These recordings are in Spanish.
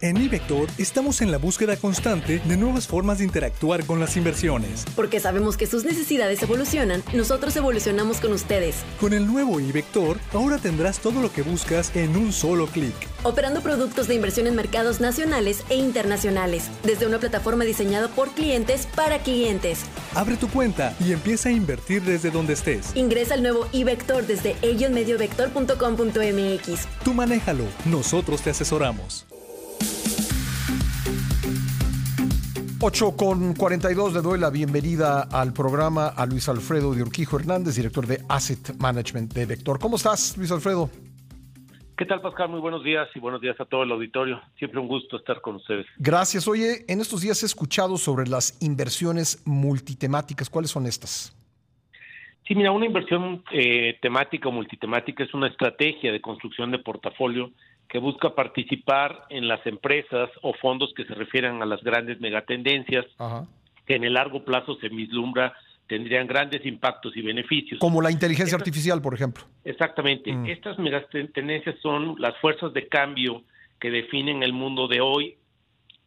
En iVector estamos en la búsqueda constante de nuevas formas de interactuar con las inversiones. Porque sabemos que sus necesidades evolucionan, nosotros evolucionamos con ustedes. Con el nuevo iVector, ahora tendrás todo lo que buscas en un solo clic. Operando productos de inversión en mercados nacionales e internacionales, desde una plataforma diseñada por clientes para clientes. Abre tu cuenta y empieza a invertir desde donde estés. Ingresa al nuevo iVector desde ellionmediovector.com.mx. Tú manéjalo, nosotros te asesoramos. 8 con 42 le doy la bienvenida al programa a Luis Alfredo de Urquijo Hernández, director de Asset Management de Vector. ¿Cómo estás, Luis Alfredo? ¿Qué tal, Pascal? Muy buenos días y buenos días a todo el auditorio. Siempre un gusto estar con ustedes. Gracias. Oye, en estos días he escuchado sobre las inversiones multitemáticas. ¿Cuáles son estas? Sí, mira, una inversión eh, temática o multitemática es una estrategia de construcción de portafolio que busca participar en las empresas o fondos que se refieran a las grandes megatendencias, que en el largo plazo se vislumbra tendrían grandes impactos y beneficios. Como la inteligencia artificial, por ejemplo. Exactamente. Mm. Estas megatendencias son las fuerzas de cambio que definen el mundo de hoy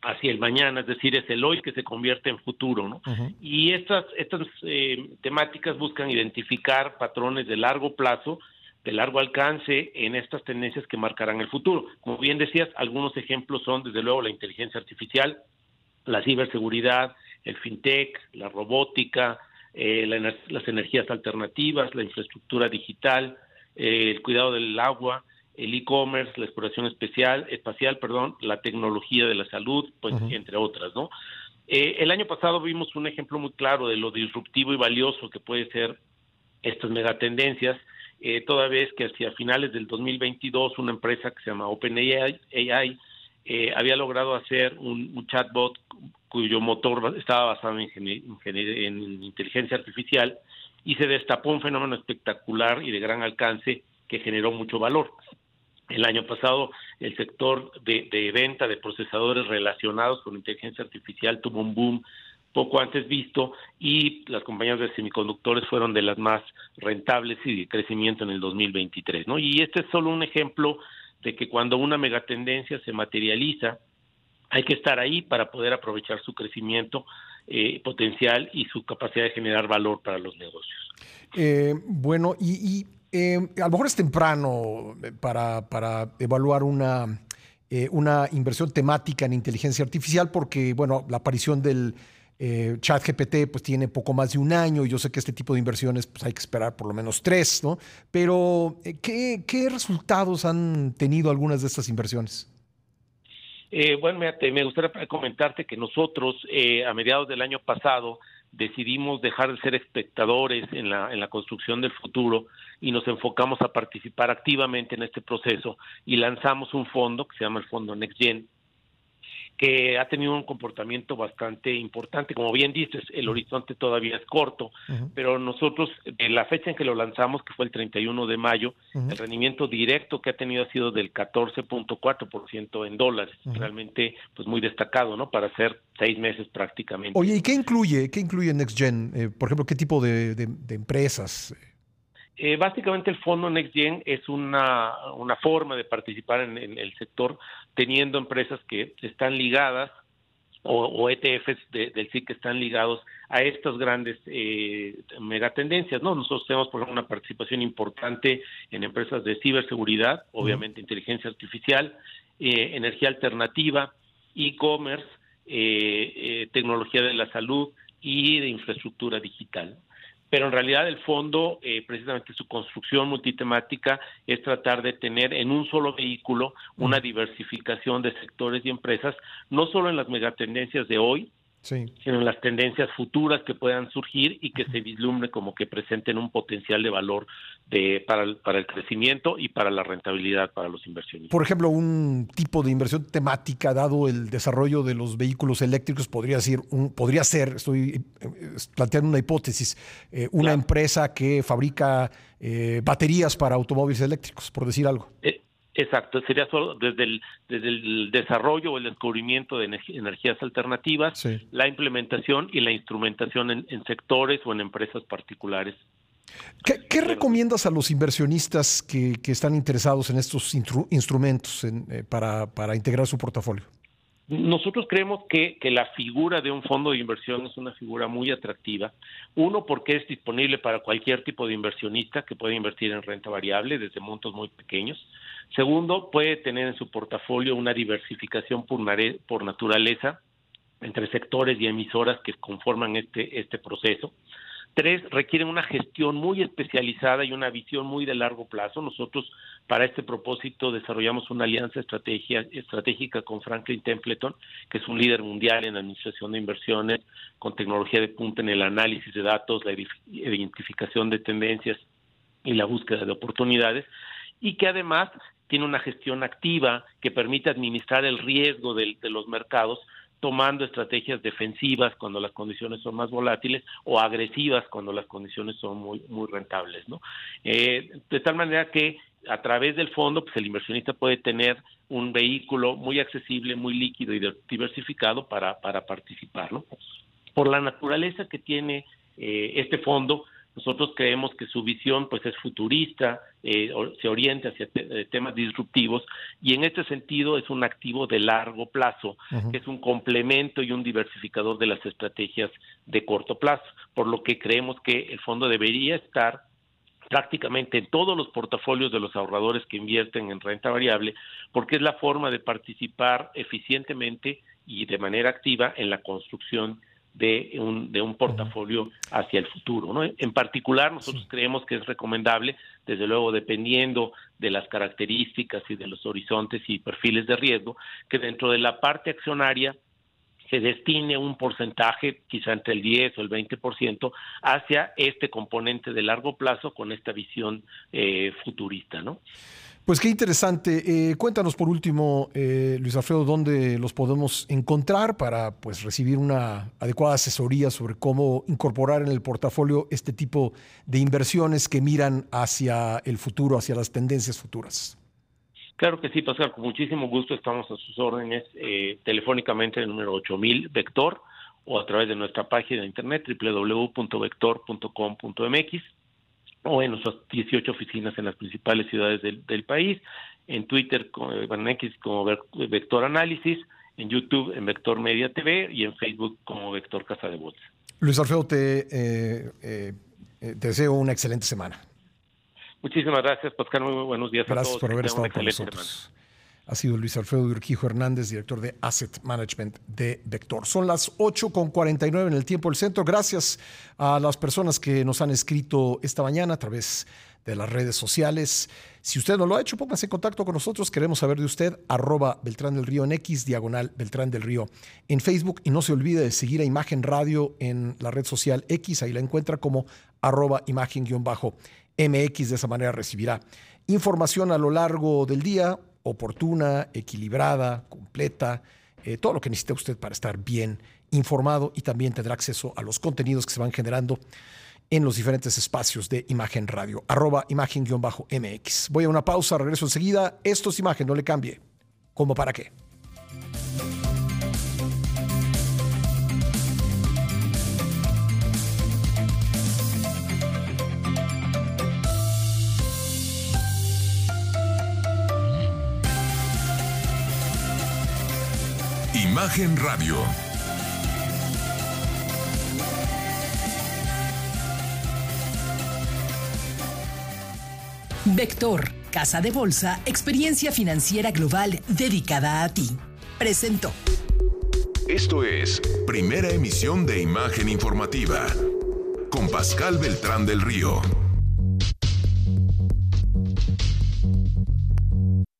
hacia el mañana, es decir, es el hoy que se convierte en futuro, ¿no? Y estas, estas eh, temáticas buscan identificar patrones de largo plazo de largo alcance en estas tendencias que marcarán el futuro. Como bien decías, algunos ejemplos son, desde luego, la inteligencia artificial, la ciberseguridad, el fintech, la robótica, eh, las energías alternativas, la infraestructura digital, eh, el cuidado del agua, el e-commerce, la exploración especial, espacial, perdón, la tecnología de la salud, pues entre otras, ¿no? Eh, el año pasado vimos un ejemplo muy claro de lo disruptivo y valioso que puede ser estas megatendencias eh, toda vez que hacia finales del 2022 una empresa que se llama OpenAI AI, eh, había logrado hacer un, chatbot cuyo motor estaba basado en, en, inteligencia artificial y se destapó un fenómeno espectacular y de gran alcance que generó mucho valor. El año pasado el sector de, de, venta de procesadores relacionados con inteligencia artificial tuvo un boom poco antes visto y las compañías de semiconductores fueron de las más rentables y de crecimiento en el 2023, ¿no? Y este es solo un ejemplo de que cuando una megatendencia se materializa, hay que estar ahí para poder aprovechar su crecimiento eh, potencial y su capacidad de generar valor para los negocios. Eh, bueno, y, eh, a lo mejor es temprano para, para evaluar una, una inversión temática en inteligencia artificial porque, bueno, la aparición del eh, ChatGPT pues tiene poco más de un año y yo sé que este tipo de inversiones pues hay que esperar por lo menos tres, ¿no? Pero eh, ¿qué, resultados han tenido algunas de estas inversiones? Eh, bueno, me gustaría comentarte que nosotros eh, a mediados del año pasado decidimos dejar de ser espectadores en la, en la construcción del futuro y nos enfocamos a participar activamente en este proceso y lanzamos un fondo que se llama el Fondo NextGen, que ha tenido un comportamiento bastante importante. Como bien dices, el horizonte todavía es corto, pero nosotros, en la fecha en que lo lanzamos, que fue el 31 de mayo, el rendimiento directo que ha tenido ha sido del 14.4% en dólares, realmente pues muy destacado, ¿no? Para hacer seis meses prácticamente. Oye, ¿y qué incluye, qué incluye NextGen? Eh, por ejemplo, ¿qué tipo de, empresas? Eh, básicamente el fondo NextGen es una, una forma de participar en, el sector teniendo empresas que están ligadas o, ETFs del SIC que están ligados a estas grandes eh, megatendencias. ¿no? Nosotros tenemos, por ejemplo, una participación importante en empresas de ciberseguridad, obviamente inteligencia artificial, eh, energía alternativa, e-commerce, eh, eh, tecnología de la salud y de infraestructura digital pero en realidad el fondo, eh, precisamente su construcción multitemática, es tratar de tener en un solo vehículo una diversificación de sectores y empresas, no solo en las megatendencias de hoy, sino en las tendencias futuras que puedan surgir y que se vislumbre como que presenten un potencial de valor de, para, el, para el crecimiento y para la rentabilidad para los inversionistas. Por ejemplo, un tipo de inversión temática, dado el desarrollo de los vehículos eléctricos, podría ser, un, podría ser estoy eh, planteando una hipótesis, eh, una empresa que fabrica eh, baterías para automóviles eléctricos, por decir algo. Exacto, sería solo desde el, desde el desarrollo o el descubrimiento de energías alternativas, la implementación y la instrumentación en, sectores o en empresas particulares. ¿Qué, recomiendas a los inversionistas que, están interesados en estos instrumentos eh, para, para integrar su portafolio? Nosotros creemos que, que, la figura de un fondo de inversión es una figura muy atractiva. Uno, porque es disponible para cualquier tipo de inversionista que puede invertir en renta variable desde montos muy pequeños. Segundo, puede tener en su portafolio una diversificación por, por naturaleza entre sectores y emisoras que conforman este, este proceso. Tres, requieren una gestión muy especializada y una visión muy de largo plazo. Nosotros, para este propósito, desarrollamos una alianza estratégica con Franklin Templeton, que es un líder mundial en administración de inversiones, con tecnología de punta en el análisis de datos, la identificación de tendencias y la búsqueda de oportunidades, y que además tiene una gestión activa que permite administrar el riesgo de los mercados tomando estrategias defensivas cuando las condiciones son más volátiles o agresivas cuando las condiciones son muy muy rentables, ¿no? Eh, de tal manera que a través del fondo, pues el inversionista puede tener un vehículo muy accesible, muy líquido y diversificado para, para participar, ¿no? Por la naturaleza que tiene eh, este fondo, nosotros creemos que su visión pues es futurista, eh, se orienta hacia eh, temas disruptivos y en este sentido es un activo de largo plazo, que es un complemento y un diversificador de las estrategias de corto plazo, por lo que creemos que el fondo debería estar prácticamente en todos los portafolios de los ahorradores que invierten en renta variable, porque es la forma de participar eficientemente y de manera activa en la construcción de un, de un portafolio hacia el futuro. ¿no? En particular, nosotros creemos que es recomendable, desde luego dependiendo de las características y de los horizontes y perfiles de riesgo, que dentro de la parte accionaria se destine un porcentaje, quizá entre el 10 o el 20%, hacia este componente de largo plazo con esta visión eh, futurista, ¿no? Pues qué interesante. Eh, cuéntanos por último, eh, Luis Alfredo, dónde los podemos encontrar para pues, recibir una adecuada asesoría sobre cómo incorporar en el portafolio este tipo de inversiones que miran hacia el futuro, hacia las tendencias futuras. Claro que sí, Pascal, con muchísimo gusto estamos a sus órdenes eh, telefónicamente en el número 8000 Vector o a través de nuestra página de internet www.vector.com.mx o en nuestras 18 oficinas en las principales ciudades del, país, en Twitter en X como Vector Análisis, en YouTube en Vector Media TV y en Facebook como Vector Casa de Bolsa. Luis Alfredo, te, eh, eh, te deseo una excelente semana. Muchísimas gracias, Pascal. Muy buenos días gracias a todos. por haber estado con nosotros ha sido Luis Alfredo Urquijo Hernández, director de Asset Management de Vector. Son las 8.49 en el tiempo del centro. Gracias a las personas que nos han escrito esta mañana a través de las redes sociales. Si usted no lo ha hecho, póngase en contacto con nosotros. Queremos saber de usted, arroba Beltrán del Río en X, diagonal Beltrán del Río en Facebook. Y no se olvide de seguir a Imagen Radio en la red social X. Ahí la encuentra como arroba imagen-mx. De esa manera recibirá información a lo largo del día oportuna, equilibrada, completa, eh, todo lo que necesita usted para estar bien informado y también tendrá acceso a los contenidos que se van generando en los diferentes espacios de Imagen Radio, arroba imagen-mx. Voy a una pausa, regreso enseguida. Esto es Imagen, no le cambie. ¿Cómo para qué? Imagen Radio. Vector, Casa de Bolsa, experiencia financiera global dedicada a ti. Presento. Esto es Primera Emisión de Imagen Informativa con Pascal Beltrán del Río.